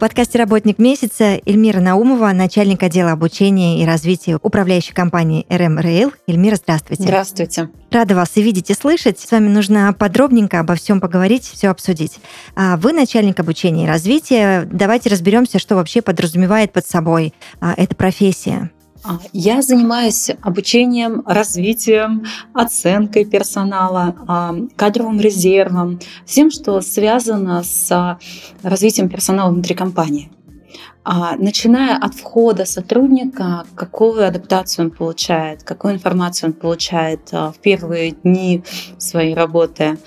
Подкасте «Работник месяца» Эльмира Наумова, начальник отдела обучения и развития управляющей компании RM Rail. Эльмира, здравствуйте. Здравствуйте. Рада вас и видеть, и слышать. С вами нужно подробненько обо всем поговорить, все обсудить. А Вы начальник обучения и развития. Давайте разберемся, что вообще подразумевает под собой а, эта профессия. А, Я занимаюсь обучением, развитием, оценкой персонала, а, кадровым резервом, всем, что связано с развитием персонала внутри компании. А, Начиная от входа сотрудника, какую адаптацию он получает, какую информацию он получает а, в первые дни своей работы,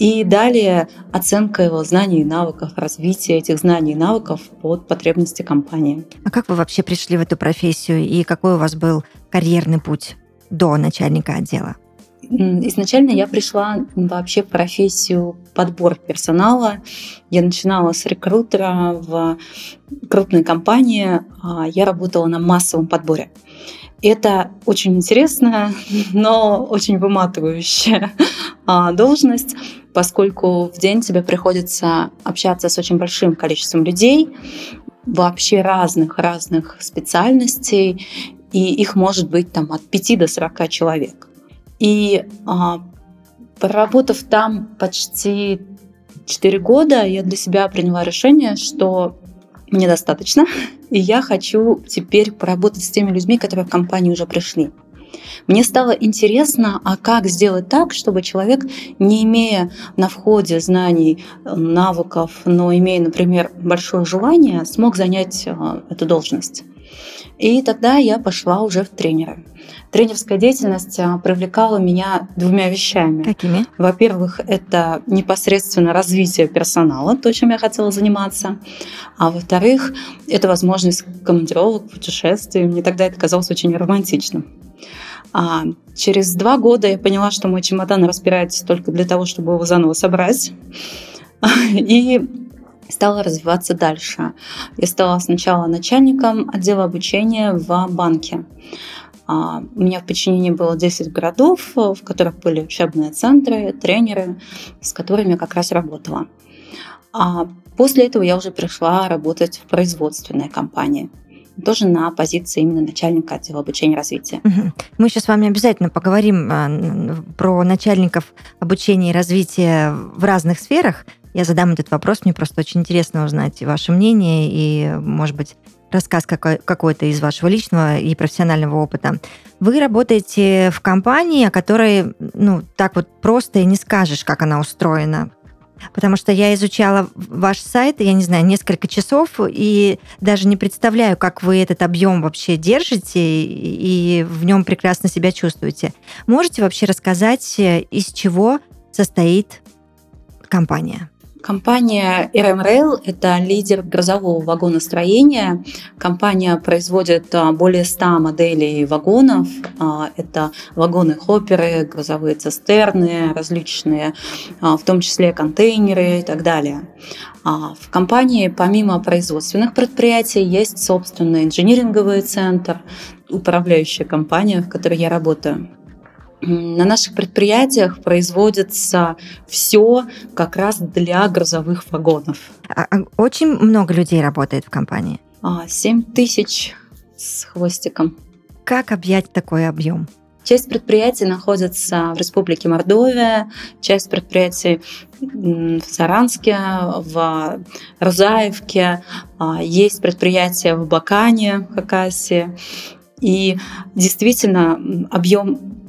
и далее оценка его знаний и навыков, развитие этих знаний и навыков под потребности компании. А как вы вообще пришли в эту профессию и какой у вас был карьерный путь до начальника отдела? Изначально я пришла вообще в профессию подбор персонала. Я начинала с рекрутера в крупной компании. а Я работала на массовом подборе. Это очень интересная, но очень выматывающая а, должность, поскольку в день тебе приходится общаться с очень большим количеством людей, вообще разных-разных специальностей, и их может быть там от 5 до 40 человек. И а, проработав там почти 4 года, я для себя приняла решение, что мне достаточно, и я хочу теперь поработать с теми людьми, которые в компанию уже пришли. Мне стало интересно, а как сделать так, чтобы человек, не имея на входе знаний, э, навыков, но имея, например, большое желание, смог занять э, эту должность. И тогда я пошла уже в тренеры. Тренерская деятельность э, привлекала меня двумя вещами. Какими? Во-первых, это непосредственно развитие персонала, то, чем я хотела заниматься. А во-вторых, это возможность командировок, путешествий. Мне тогда это казалось очень романтичным. А через два года я поняла, что мой чемодан распирается только для того, чтобы его заново собрать. И стала развиваться дальше. Я стала сначала начальником отдела обучения в банке. А, У меня в подчинении было 10 городов, в которых были учебные центры, тренеры, с которыми я как раз работала. А после этого я уже пришла работать в производственной компании тоже на позиции именно начальника отдела обучения и развития. Мы сейчас с вами обязательно поговорим а, про начальников обучения и развития в разных сферах. Я задам этот вопрос, мне просто очень интересно узнать ваше мнение и, может быть, рассказ какой- какой-то из вашего личного и профессионального опыта. Вы работаете в компании, о которой, ну, так вот просто и не скажешь, как она устроена. Потому что я изучала ваш сайт, я не знаю, несколько часов, и даже не представляю, как вы этот объем вообще держите и в нем прекрасно себя чувствуете. Можете вообще рассказать, из чего состоит компания? Компания RM Rail – это лидер грузового вагоностроения. Компания производит а, более 100 моделей вагонов. А, Это вагоны-хопперы, грузовые цистерны, различные, а, в том числе контейнеры и так далее. В компании помимо производственных предприятий есть собственный инжиниринговый центр, управляющая компания, в которой я работаю. На наших предприятиях производится все как раз для грузовых вагонов. А- а Очень много людей работает в компании. А, 7 тысяч с хвостиком. Как объять такой объем? Часть предприятий находится в Республике Мордовия, часть предприятий в Саранске, в Рузаевке, а, есть предприятия в Бакане, Хакасии. И действительно объем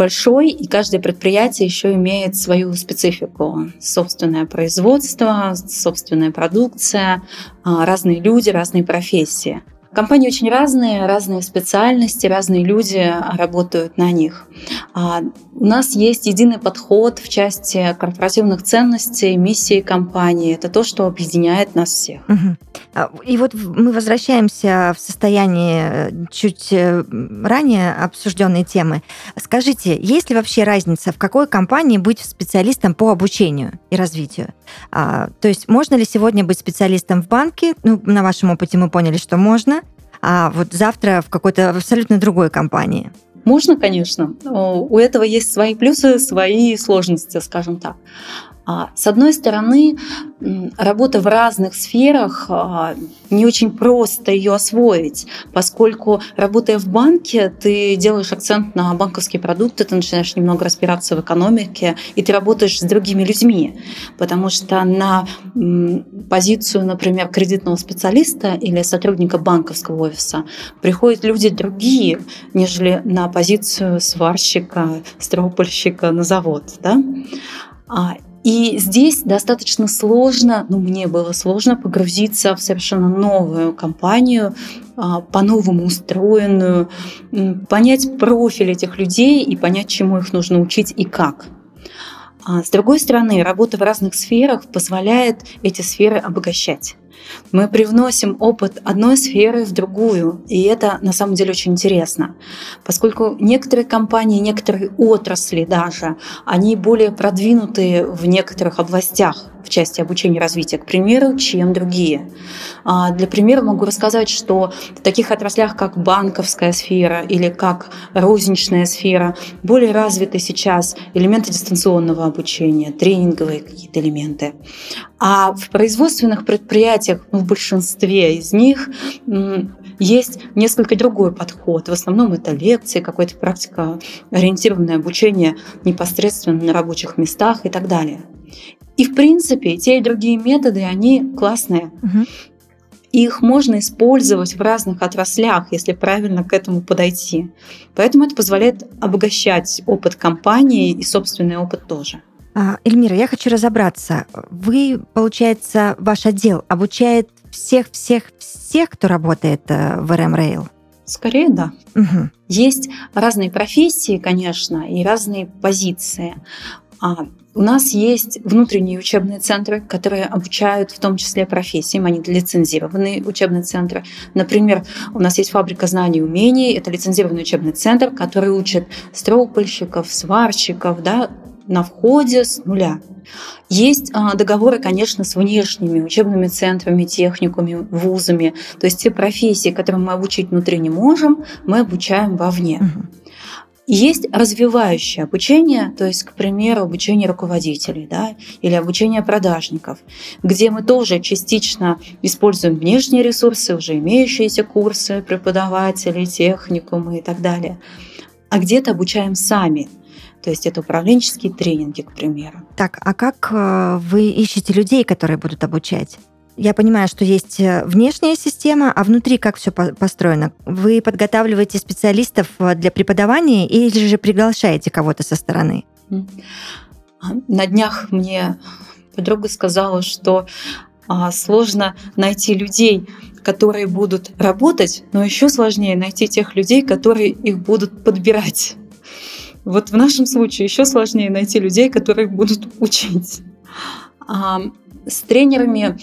большой, и каждое предприятие еще имеет свою специфику. Собственное производство, собственная продукция, а, разные люди, разные профессии. Компании очень разные, разные специальности, разные люди работают на них. А у нас есть единый подход в части корпоративных ценностей, миссии компании. Это то, что объединяет нас всех. Угу. И вот мы возвращаемся в состояние э, чуть э, ранее обсужденной темы. Скажите, есть ли вообще разница, в какой компании быть специалистом по обучению и развитию? А, то есть можно ли сегодня быть специалистом в банке? Ну, на вашем опыте мы поняли, что можно а вот завтра в какой-то абсолютно другой компании? Можно, конечно. У этого есть свои плюсы, свои сложности, скажем так. А, с одной стороны, работа в разных сферах а, не очень просто ее освоить, поскольку работая в банке, ты делаешь акцент на банковские продукты, ты начинаешь немного разбираться в экономике, и ты работаешь с другими людьми, потому что на позицию, например, кредитного специалиста или сотрудника банковского офиса приходят люди другие, нежели на позицию сварщика, стропольщика на завод. Да? И здесь достаточно сложно, ну мне было сложно погрузиться в совершенно новую компанию, а, по-новому устроенную, понять профиль этих людей и понять, чему их нужно учить и как. А с другой стороны, работа в разных сферах позволяет эти сферы обогащать. Мы привносим опыт одной сферы в другую, и это на самом деле очень интересно, поскольку некоторые компании, некоторые отрасли даже, они более продвинутые в некоторых областях в части обучения и развития, к примеру, чем другие. А, для примера могу рассказать, что в таких отраслях, как банковская сфера или как розничная сфера, более развиты сейчас элементы дистанционного обучения, тренинговые какие-то элементы. А в производственных предприятиях, ну, в большинстве из них, есть несколько другой подход. В основном это лекции, какая-то практика, ориентированное обучение непосредственно на рабочих местах и так далее. И в принципе, те и другие методы, они классные. Угу. Их можно использовать в разных отраслях, если правильно к этому подойти. Поэтому это позволяет обогащать опыт компании и собственный опыт тоже. А, Эльмира, я хочу разобраться. Вы, получается, ваш отдел обучает всех-всех-всех, кто работает э, в RM Rail? Скорее, да. Угу. Есть разные профессии, конечно, и разные позиции. А у нас есть внутренние учебные центры, которые обучают в том числе профессиям, они лицензированные учебные центры. Например, у нас есть фабрика знаний и умений, это лицензированный учебный центр, который учит стропольщиков, сварщиков, да, на входе с нуля. Есть а, договоры, конечно, с внешними учебными центрами, техникумами, вузами. То есть те профессии, которые мы обучить внутри не можем, мы обучаем вовне. Угу. Есть развивающее обучение, то есть, к примеру, обучение руководителей да, или обучение продажников, где мы тоже частично используем внешние ресурсы, уже имеющиеся курсы преподавателей, техникумы и так далее, а где-то обучаем сами. То есть это управленческие тренинги, к примеру. Так, а как э, вы ищете людей, которые будут обучать? Я понимаю, что есть э, внешняя система, а внутри как все построено? Вы подготавливаете специалистов э, для преподавания или же приглашаете кого-то со стороны? На днях мне подруга сказала, что а, сложно найти людей, которые будут работать, но еще сложнее найти тех людей, которые их будут подбирать. Вот в нашем случае еще сложнее найти людей, которые будут учить. А, с тренерами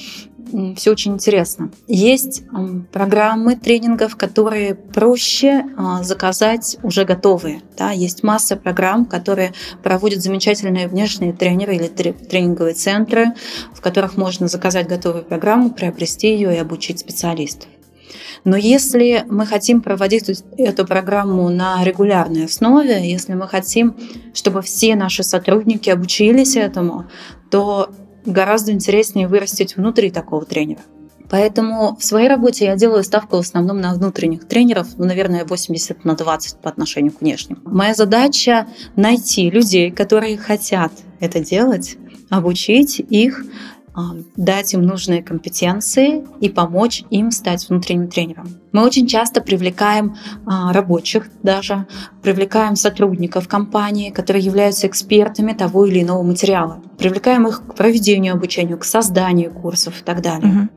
все очень интересно. Есть программы тренингов, которые проще а, заказать уже готовые. Да? Есть масса программ, которые проводят замечательные внешние тренеры или тренинговые центры, в которых можно заказать готовую программу, приобрести ее и обучить специалистов. Но если мы хотим проводить эту программу на регулярной основе, если мы хотим, чтобы все наши сотрудники обучились этому, то гораздо интереснее вырастить внутри такого тренера. Поэтому в своей работе я делаю ставку в основном на внутренних тренеров, ну, наверное, 80 на 20 по отношению к внешним. Моя задача найти людей, которые хотят это делать, обучить их дать им нужные компетенции и помочь им стать внутренним тренером. Мы очень часто привлекаем а, рабочих даже, привлекаем сотрудников компании, которые являются экспертами того или иного материала. Привлекаем их к проведению обучения, к созданию курсов и так далее. Угу.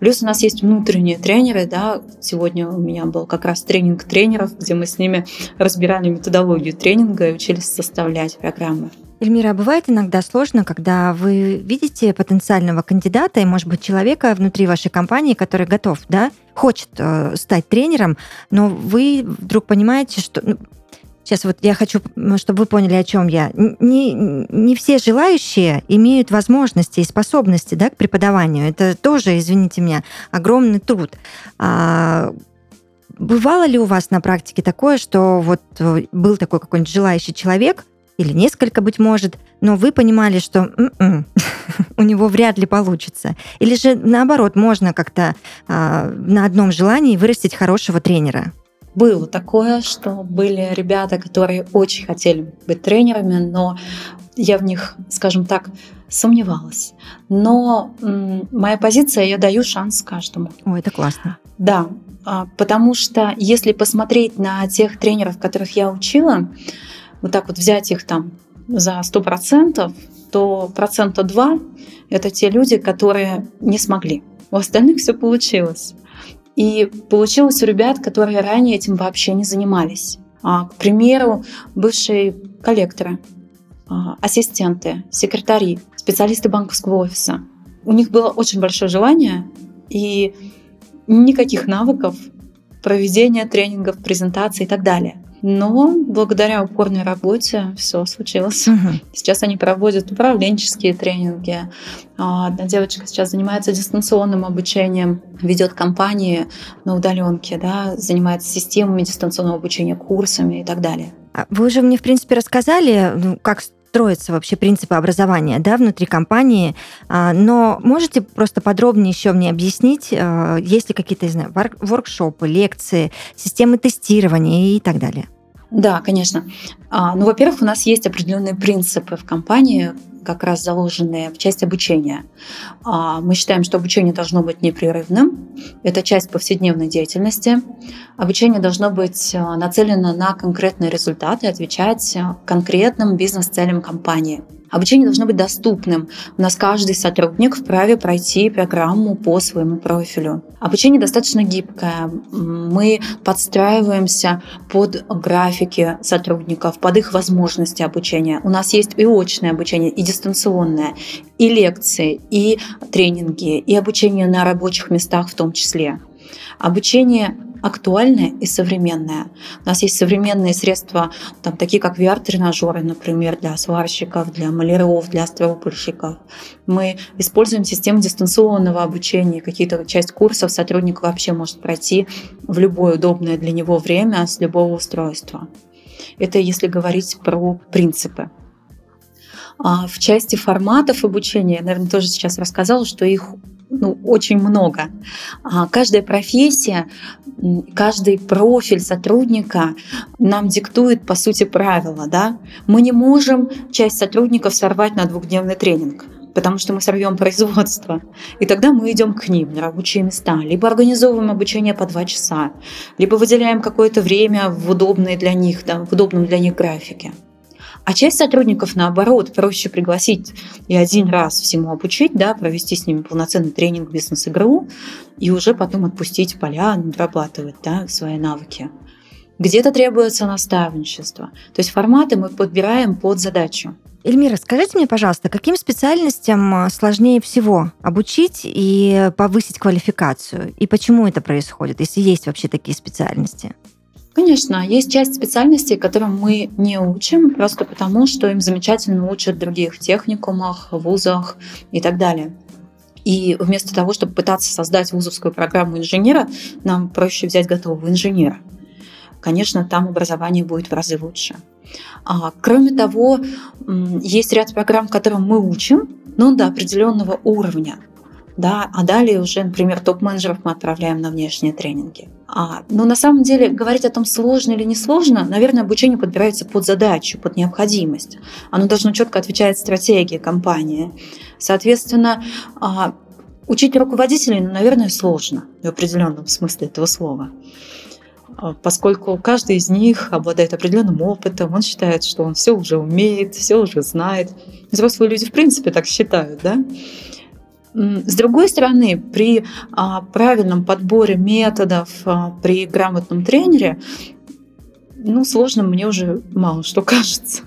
Плюс у нас есть внутренние тренеры. Да. Сегодня у меня был как раз тренинг тренеров, где мы с ними разбирали методологию тренинга и учились составлять программы. Эльмира, а бывает иногда сложно, когда вы видите потенциального кандидата и, может быть, человека внутри вашей компании, который готов, да, хочет э, стать тренером, но вы вдруг понимаете, что ну, Сейчас вот я хочу, чтобы вы поняли, о чем я. Не, не все желающие имеют возможности и способности да, к преподаванию. Это тоже, извините меня, огромный труд. А, бывало ли у вас на практике такое, что вот э, был такой какой-нибудь желающий человек, или несколько, быть может, но вы понимали, что м-м, у него вряд ли получится. Или же наоборот, можно как-то а, на одном желании вырастить хорошего тренера. Было такое, что были ребята, которые очень хотели быть тренерами, но я в них, скажем так, сомневалась. Но м, моя позиция, я даю шанс каждому. Ой, это классно. Да, а, потому что если посмотреть на тех тренеров, которых я учила, вот так вот взять их там за 100%, то процента 2 – это те люди, которые не смогли. У остальных все получилось. И получилось у ребят, которые ранее этим вообще не занимались. А, к примеру, бывшие коллекторы, а, ассистенты, секретари, специалисты банковского офиса. У них было очень большое желание и никаких навыков проведения тренингов, презентаций и так далее. Но благодаря упорной работе все случилось. Угу. Сейчас они проводят управленческие тренинги. А, одна девочка сейчас занимается дистанционным обучением, ведет компании на удаленке, да, занимается системами дистанционного обучения, курсами и так далее. А вы уже мне, в принципе, рассказали, ну, как строятся вообще принципы образования да, внутри компании. А, но можете просто подробнее еще мне объяснить, есть ли какие-то, не знаю, воркшопы, лекции, системы тестирования и так далее? Да, конечно. А, ну, во-первых, у нас есть определенные принципы в компании, как раз заложенные в часть обучения. А, мы считаем, что обучение должно быть непрерывным. Это часть повседневной деятельности. Обучение должно быть а, нацелено на конкретные результаты, отвечать конкретным бизнес-целям компании – Обучение должно быть доступным. У нас каждый сотрудник вправе пройти программу по своему профилю. Обучение достаточно гибкое. Мы подстраиваемся под графики сотрудников, под их возможности обучения. У нас есть и очное обучение, и дистанционное, и лекции, и тренинги, и обучение на рабочих местах в том числе. Обучение актуальное и современное. У нас есть современные средства, там, такие как VR-тренажеры, например, для сварщиков, для маляров, для стропольщиков. Мы используем систему дистанционного обучения. Какие-то часть курсов сотрудник вообще может пройти в любое удобное для него время с любого устройства. Это если говорить про принципы. А в части форматов обучения, я, наверное, тоже сейчас рассказала, что их ну, очень много. А каждая профессия, каждый профиль сотрудника нам диктует, по сути, правила. Да? Мы не можем часть сотрудников сорвать на двухдневный тренинг потому что мы сорвем производство. И тогда мы идем к ним на рабочие места, либо организовываем обучение по два часа, либо выделяем какое-то время в удобные для них, да, в удобном для них графике. А часть сотрудников, наоборот, проще пригласить и один раз всему обучить, да, провести с ними полноценный тренинг бизнес-игру и уже потом отпустить поля, отрабатывать да, свои навыки. Где-то требуется наставничество. То есть форматы мы подбираем под задачу. Эльмира, скажите мне, пожалуйста, каким специальностям а, сложнее всего обучить и повысить квалификацию? И почему это происходит, если есть вообще такие специальности? Конечно, есть часть специальностей, которым мы не учим, просто потому, что им замечательно учат других техникумах, вузах и так далее. И вместо того, чтобы пытаться создать вузовскую программу инженера, нам проще взять готового инженера. Конечно, там образование будет в разы лучше. А, кроме того, есть ряд программ, которым мы учим, но до определенного уровня. Да, а далее уже, например, топ-менеджеров мы отправляем на внешние тренинги. А, но на самом деле говорить о том, сложно или не сложно, наверное, обучение подбирается под задачу, под необходимость. Оно должно четко отвечать стратегии компании. Соответственно, а, учить руководителей, ну, наверное, сложно в определенном смысле этого слова. А, поскольку каждый из них обладает определенным опытом, он считает, что он все уже умеет, все уже знает. Взрослые люди, в принципе, так считают, да? С другой стороны, при а, правильном подборе методов, а, при грамотном тренере, ну, сложно мне уже мало что кажется.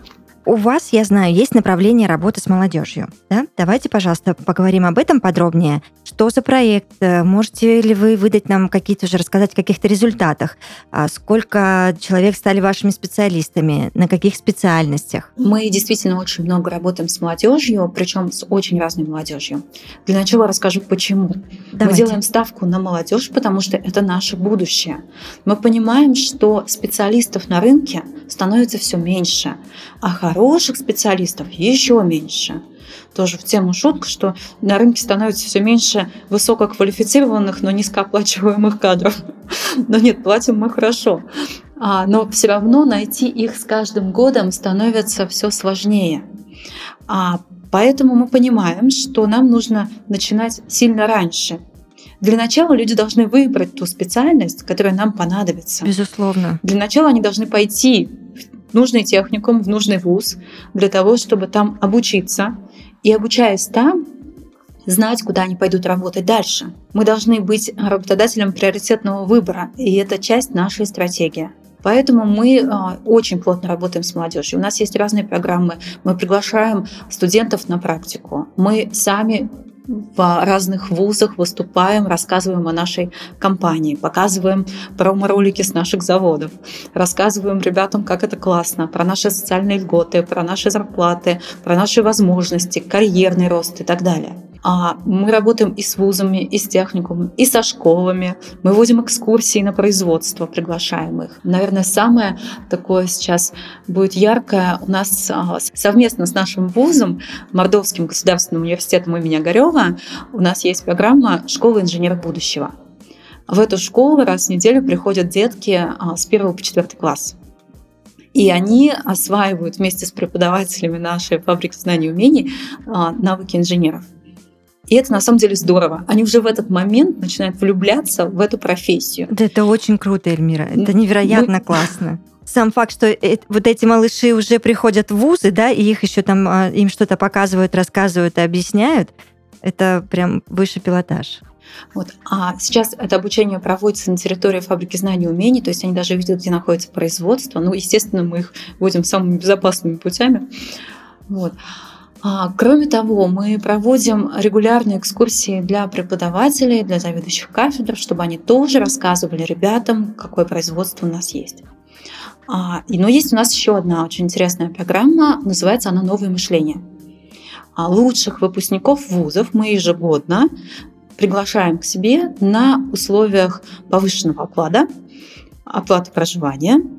У вас, я знаю, есть направление работы с молодежью. Да? Давайте, пожалуйста, поговорим об этом подробнее. Что за проект? Можете ли вы выдать нам какие-то уже, рассказать о каких-то результатах? А сколько человек стали вашими специалистами? На каких специальностях? Мы действительно очень много работаем с молодежью, причем с очень разной молодежью. Для начала расскажу, почему. Давайте. Мы делаем ставку на молодежь, потому что это наше будущее. Мы понимаем, что специалистов на рынке становится все меньше, а хороших специалистов еще меньше. Тоже в тему шутка, что на рынке становится все меньше высококвалифицированных, но низкооплачиваемых кадров. Но нет, платим мы хорошо. А, но все равно найти их с каждым годом становится все сложнее. А, поэтому мы понимаем, что нам нужно начинать сильно раньше. Для начала люди должны выбрать ту специальность, которая нам понадобится. Безусловно. Для начала они должны пойти нужный техникум, в нужный вуз для того, чтобы там обучиться. И обучаясь там, знать, куда они пойдут работать дальше. Мы должны быть работодателем приоритетного выбора, и это часть нашей стратегии. Поэтому мы э, очень плотно работаем с молодежью. У нас есть разные программы. Мы приглашаем студентов на практику. Мы сами в разных вузах выступаем, рассказываем о нашей компании, показываем промо-ролики с наших заводов, рассказываем ребятам, как это классно, про наши социальные льготы, про наши зарплаты, про наши возможности, карьерный рост и так далее. А мы работаем и с вузами, и с техникумами, и со школами. Мы водим экскурсии на производство, приглашаем их. Наверное, самое такое сейчас будет яркое у нас а, совместно с нашим вузом, Мордовским государственным университетом имени Огарева, у нас есть программа «Школа инженеров будущего». В эту школу раз в неделю приходят детки а, с 1 по 4 класс. И они осваивают вместе с преподавателями нашей фабрики знаний и умений а, навыки инженеров. И это на самом деле здорово. Они уже в этот момент начинают влюбляться в эту профессию. Да, это очень круто, Эльмира. Это невероятно Мы... классно. Сам факт, что вот эти малыши уже приходят в вузы, да, и их еще там а, им что-то показывают, рассказывают и объясняют, это прям выше пилотаж. Вот. А сейчас это обучение проводится на территории фабрики знаний и умений, то есть они даже видят, где находится производство. Ну, естественно, мы их вводим самыми безопасными путями. Вот. А, кроме того, мы проводим регулярные экскурсии для преподавателей, для заведующих кафедр, чтобы они тоже рассказывали ребятам, какое производство у нас есть. А, но есть у нас еще одна очень интересная программа, называется она «Новое мышление». А лучших выпускников вузов мы ежегодно приглашаем к себе на условиях повышенного оклада, оплаты проживания –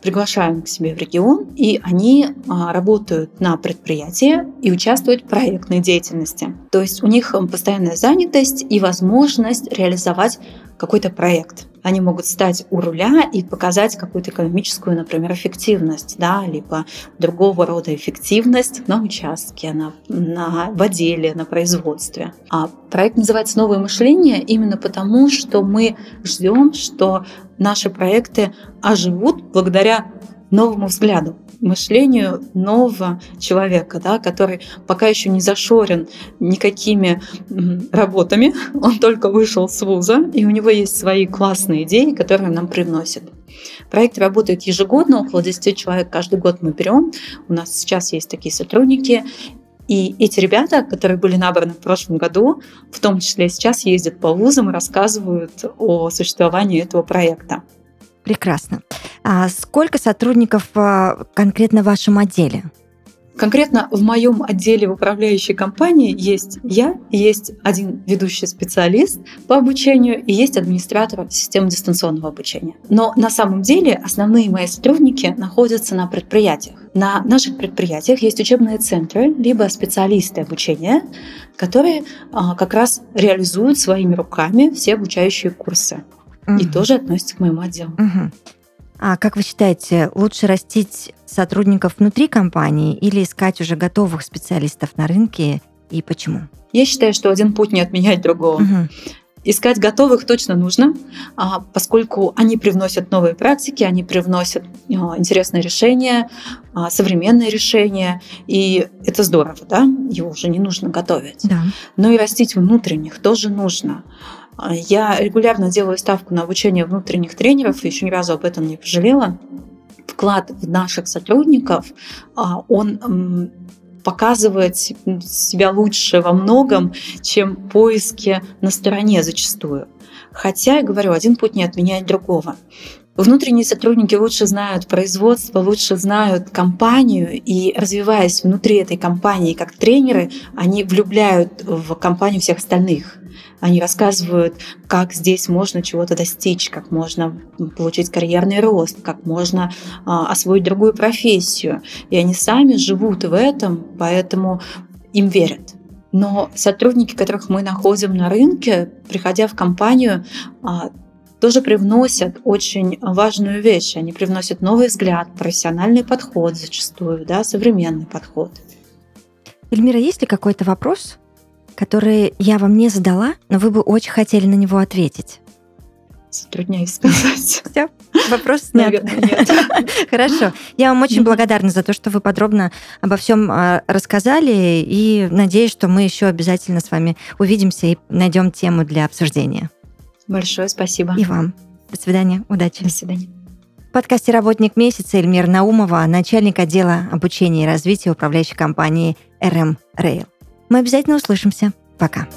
приглашаем к себе в регион, и они а, работают на предприятии и участвуют в проектной деятельности. То есть у них постоянная занятость и возможность реализовать какой-то проект. Они могут стать у руля и показать какую-то экономическую, например, эффективность, да, либо другого рода эффективность на участке, на, на, в отделе, на производстве. А проект называется «Новое мышление» именно потому, что мы ждем, что наши проекты оживут благодаря новому взгляду, мышлению нового человека, да, который пока еще не зашорен никакими работами, он только вышел с вуза, и у него есть свои классные идеи, которые нам привносят. Проект работает ежегодно, около 10 человек каждый год мы берем. У нас сейчас есть такие сотрудники, и эти ребята, которые были набраны в прошлом году, в том числе сейчас ездят по вузам и рассказывают о существовании этого проекта. Прекрасно. А сколько сотрудников а, конкретно в вашем отделе? Конкретно в моем отделе в управляющей компании есть я, есть один ведущий специалист по обучению и есть администратор системы дистанционного обучения. Но на самом деле основные мои сотрудники находятся на предприятиях. На наших предприятиях есть учебные центры, либо специалисты обучения, которые а, как раз реализуют своими руками все обучающие курсы. И тоже относится к моему отделу. Угу. А как вы считаете, лучше растить сотрудников внутри компании или искать уже готовых специалистов на рынке и почему? Я считаю, что один путь не отменяет другого. Угу. Искать готовых точно нужно, а, поскольку они привносят новые практики, они привносят а, интересные решения, а, современные решения, и это здорово, да, его уже не нужно готовить. Да. Но и растить внутренних тоже нужно. Я регулярно делаю ставку на обучение внутренних тренеров, еще ни разу об этом не пожалела. Вклад в наших сотрудников, он показывает себя лучше во многом, чем поиски на стороне зачастую. Хотя, я говорю, один путь не отменяет другого. Внутренние сотрудники лучше знают производство, лучше знают компанию, и развиваясь внутри этой компании как тренеры, они влюбляют в компанию всех остальных. Они рассказывают, как здесь можно чего-то достичь, как можно получить карьерный рост, как можно а, освоить другую профессию. И они сами живут в этом, поэтому им верят. Но сотрудники, которых мы находим на рынке, приходя в компанию, а, тоже привносят очень важную вещь. Они привносят новый взгляд, профессиональный подход зачастую, да, современный подход. Эльмира, есть ли какой-то вопрос, который я вам не задала, но вы бы очень хотели на него ответить? Затрудняюсь сказать. Все, вопрос снят. Хорошо. Я вам очень благодарна за то, что вы подробно обо всем а, рассказали, и надеюсь, что мы еще обязательно с вами увидимся и найдем тему для обсуждения. Большое спасибо. И вам. До свидания. Удачи. До свидания. В подкасте «Работник месяца» Эльмир Наумова, начальник отдела обучения и развития управляющей компании RM Rail. Мы обязательно услышимся. Пока.